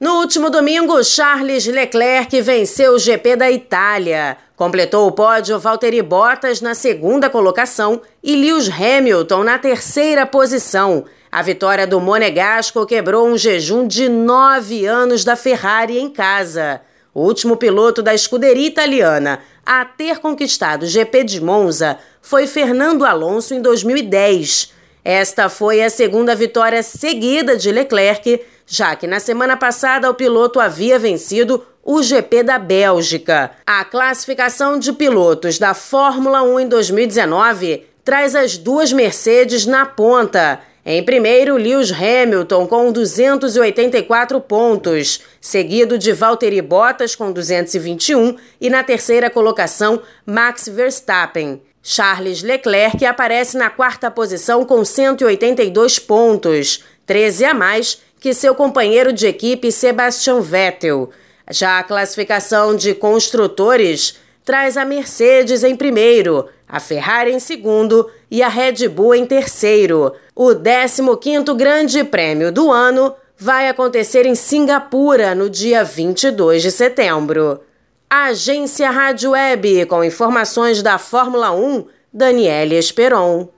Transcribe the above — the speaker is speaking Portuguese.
No último domingo, Charles Leclerc venceu o GP da Itália. Completou o pódio Valtteri Bottas na segunda colocação e Lewis Hamilton na terceira posição. A vitória do Monegasco quebrou um jejum de nove anos da Ferrari em casa. O último piloto da escuderia italiana a ter conquistado o GP de Monza foi Fernando Alonso em 2010. Esta foi a segunda vitória seguida de Leclerc, já que na semana passada o piloto havia vencido o GP da Bélgica. A classificação de pilotos da Fórmula 1 em 2019 traz as duas Mercedes na ponta. Em primeiro, Lewis Hamilton com 284 pontos, seguido de Valtteri Bottas com 221 e na terceira colocação, Max Verstappen. Charles Leclerc aparece na quarta posição com 182 pontos, 13 a mais que seu companheiro de equipe Sebastian Vettel. Já a classificação de construtores traz a Mercedes em primeiro, a Ferrari em segundo e a Red Bull em terceiro. O 15º Grande Prêmio do ano vai acontecer em Singapura no dia 22 de setembro. Agência Rádio Web, com informações da Fórmula 1, Daniele Esperon.